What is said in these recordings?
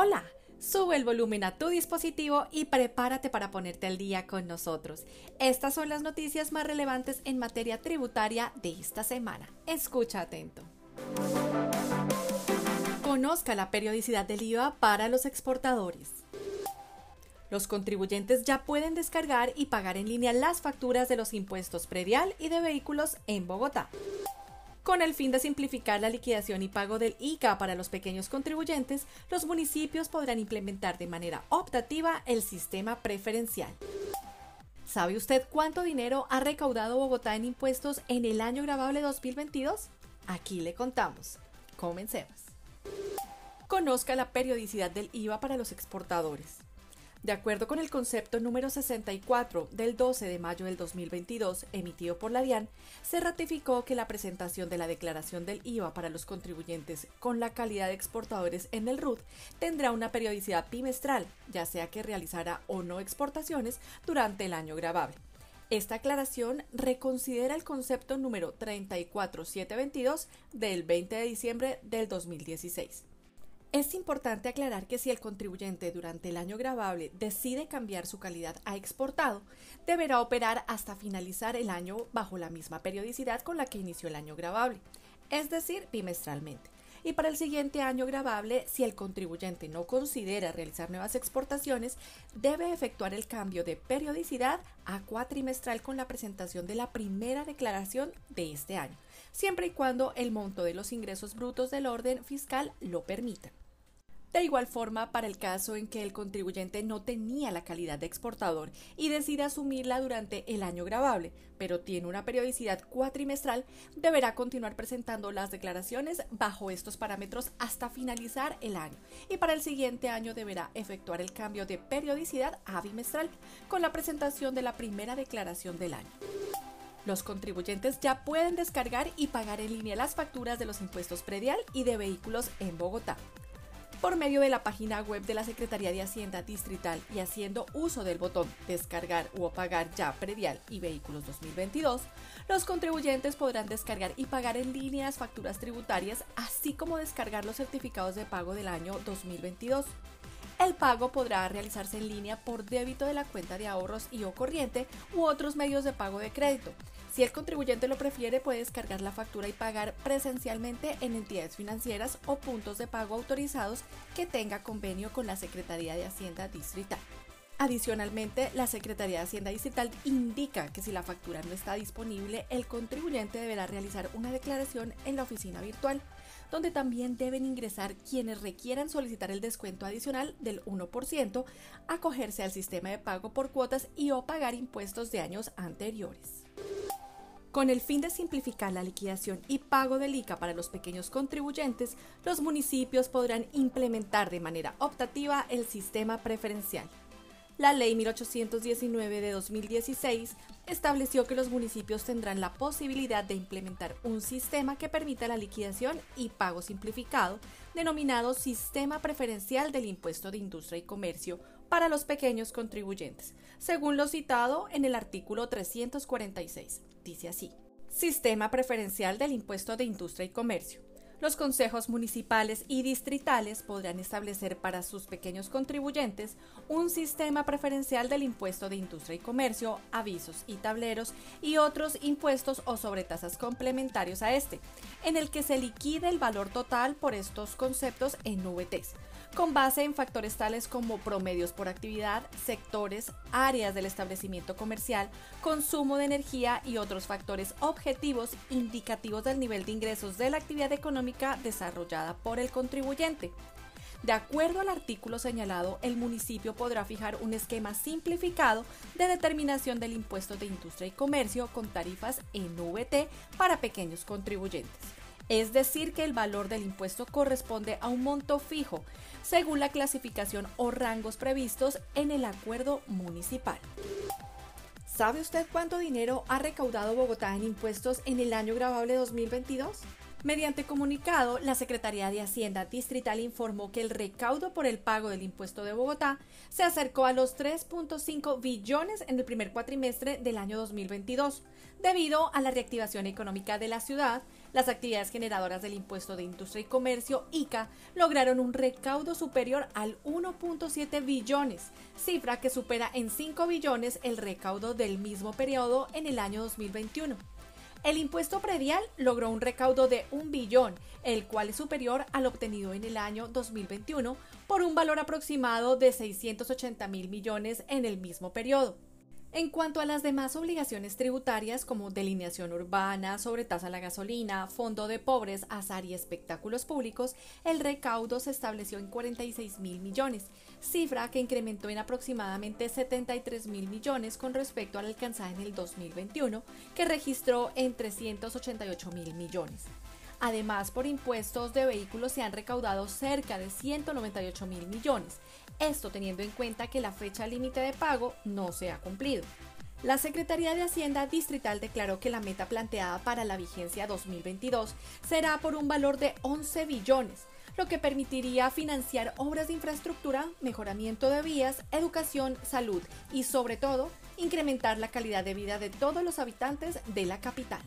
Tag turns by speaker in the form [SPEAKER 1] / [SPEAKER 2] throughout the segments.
[SPEAKER 1] Hola, sube el volumen a tu dispositivo y prepárate para ponerte al día con nosotros. Estas son las noticias más relevantes en materia tributaria de esta semana. Escucha atento. Conozca la periodicidad del IVA para los exportadores. Los contribuyentes ya pueden descargar y pagar en línea las facturas de los impuestos predial y de vehículos en Bogotá. Con el fin de simplificar la liquidación y pago del ICA para los pequeños contribuyentes, los municipios podrán implementar de manera optativa el sistema preferencial. ¿Sabe usted cuánto dinero ha recaudado Bogotá en impuestos en el año grabable 2022? Aquí le contamos. Comencemos. Conozca la periodicidad del IVA para los exportadores. De acuerdo con el concepto número 64 del 12 de mayo del 2022 emitido por la DIAN, se ratificó que la presentación de la declaración del IVA para los contribuyentes con la calidad de exportadores en el RUT tendrá una periodicidad bimestral, ya sea que realizara o no exportaciones durante el año grabable. Esta aclaración reconsidera el concepto número 34722 del 20 de diciembre del 2016. Es importante aclarar que si el contribuyente durante el año grabable decide cambiar su calidad a exportado, deberá operar hasta finalizar el año bajo la misma periodicidad con la que inició el año grabable, es decir, bimestralmente. Y para el siguiente año grabable, si el contribuyente no considera realizar nuevas exportaciones, debe efectuar el cambio de periodicidad a cuatrimestral con la presentación de la primera declaración de este año, siempre y cuando el monto de los ingresos brutos del orden fiscal lo permita. De igual forma, para el caso en que el contribuyente no tenía la calidad de exportador y decide asumirla durante el año grabable, pero tiene una periodicidad cuatrimestral, deberá continuar presentando las declaraciones bajo estos parámetros hasta finalizar el año. Y para el siguiente año deberá efectuar el cambio de periodicidad a bimestral con la presentación de la primera declaración del año. Los contribuyentes ya pueden descargar y pagar en línea las facturas de los impuestos predial y de vehículos en Bogotá por medio de la página web de la Secretaría de Hacienda Distrital y haciendo uso del botón Descargar o pagar ya predial y vehículos 2022, los contribuyentes podrán descargar y pagar en línea las facturas tributarias, así como descargar los certificados de pago del año 2022. El pago podrá realizarse en línea por débito de la cuenta de ahorros y o corriente u otros medios de pago de crédito. Si el contribuyente lo prefiere, puede descargar la factura y pagar presencialmente en entidades financieras o puntos de pago autorizados que tenga convenio con la Secretaría de Hacienda Distrital. Adicionalmente, la Secretaría de Hacienda Distrital indica que si la factura no está disponible, el contribuyente deberá realizar una declaración en la oficina virtual, donde también deben ingresar quienes requieran solicitar el descuento adicional del 1%, acogerse al sistema de pago por cuotas y o pagar impuestos de años anteriores. Con el fin de simplificar la liquidación y pago del ICA para los pequeños contribuyentes, los municipios podrán implementar de manera optativa el sistema preferencial. La Ley 1819 de 2016 estableció que los municipios tendrán la posibilidad de implementar un sistema que permita la liquidación y pago simplificado, denominado Sistema Preferencial del Impuesto de Industria y Comercio para los pequeños contribuyentes, según lo citado en el artículo 346. Dice así. Sistema Preferencial del Impuesto de Industria y Comercio los consejos municipales y distritales podrán establecer para sus pequeños contribuyentes un sistema preferencial del impuesto de industria y comercio, avisos y tableros y otros impuestos o sobretasas complementarios a este, en el que se liquide el valor total por estos conceptos en VTs con base en factores tales como promedios por actividad, sectores, áreas del establecimiento comercial, consumo de energía y otros factores objetivos indicativos del nivel de ingresos de la actividad económica desarrollada por el contribuyente. De acuerdo al artículo señalado, el municipio podrá fijar un esquema simplificado de determinación del impuesto de industria y comercio con tarifas en VT para pequeños contribuyentes es decir, que el valor del impuesto corresponde a un monto fijo, según la clasificación o rangos previstos en el acuerdo municipal. ¿Sabe usted cuánto dinero ha recaudado Bogotá en impuestos en el año grabable 2022? Mediante comunicado, la Secretaría de Hacienda Distrital informó que el recaudo por el pago del impuesto de Bogotá se acercó a los 3.5 billones en el primer cuatrimestre del año 2022, debido a la reactivación económica de la ciudad. Las actividades generadoras del impuesto de industria y comercio ICA lograron un recaudo superior al 1.7 billones, cifra que supera en 5 billones el recaudo del mismo periodo en el año 2021. El impuesto predial logró un recaudo de un billón, el cual es superior al obtenido en el año 2021 por un valor aproximado de 680 mil millones en el mismo periodo. En cuanto a las demás obligaciones tributarias como delineación urbana, sobretasa a la gasolina, fondo de pobres, azar y espectáculos públicos, el recaudo se estableció en 46 mil millones, cifra que incrementó en aproximadamente 73 mil millones con respecto a la alcanzada en el 2021, que registró en 388 mil millones. Además, por impuestos de vehículos se han recaudado cerca de 198 mil millones, esto teniendo en cuenta que la fecha límite de pago no se ha cumplido. La Secretaría de Hacienda Distrital declaró que la meta planteada para la vigencia 2022 será por un valor de 11 billones, lo que permitiría financiar obras de infraestructura, mejoramiento de vías, educación, salud y sobre todo incrementar la calidad de vida de todos los habitantes de la capital.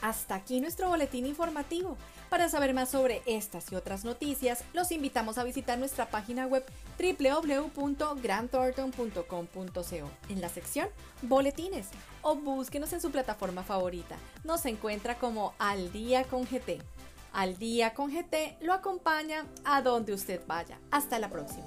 [SPEAKER 1] Hasta aquí nuestro boletín informativo. Para saber más sobre estas y otras noticias, los invitamos a visitar nuestra página web www.grandthornton.com.co en la sección Boletines o búsquenos en su plataforma favorita. Nos encuentra como Al Día con GT. Al Día con GT lo acompaña a donde usted vaya. Hasta la próxima.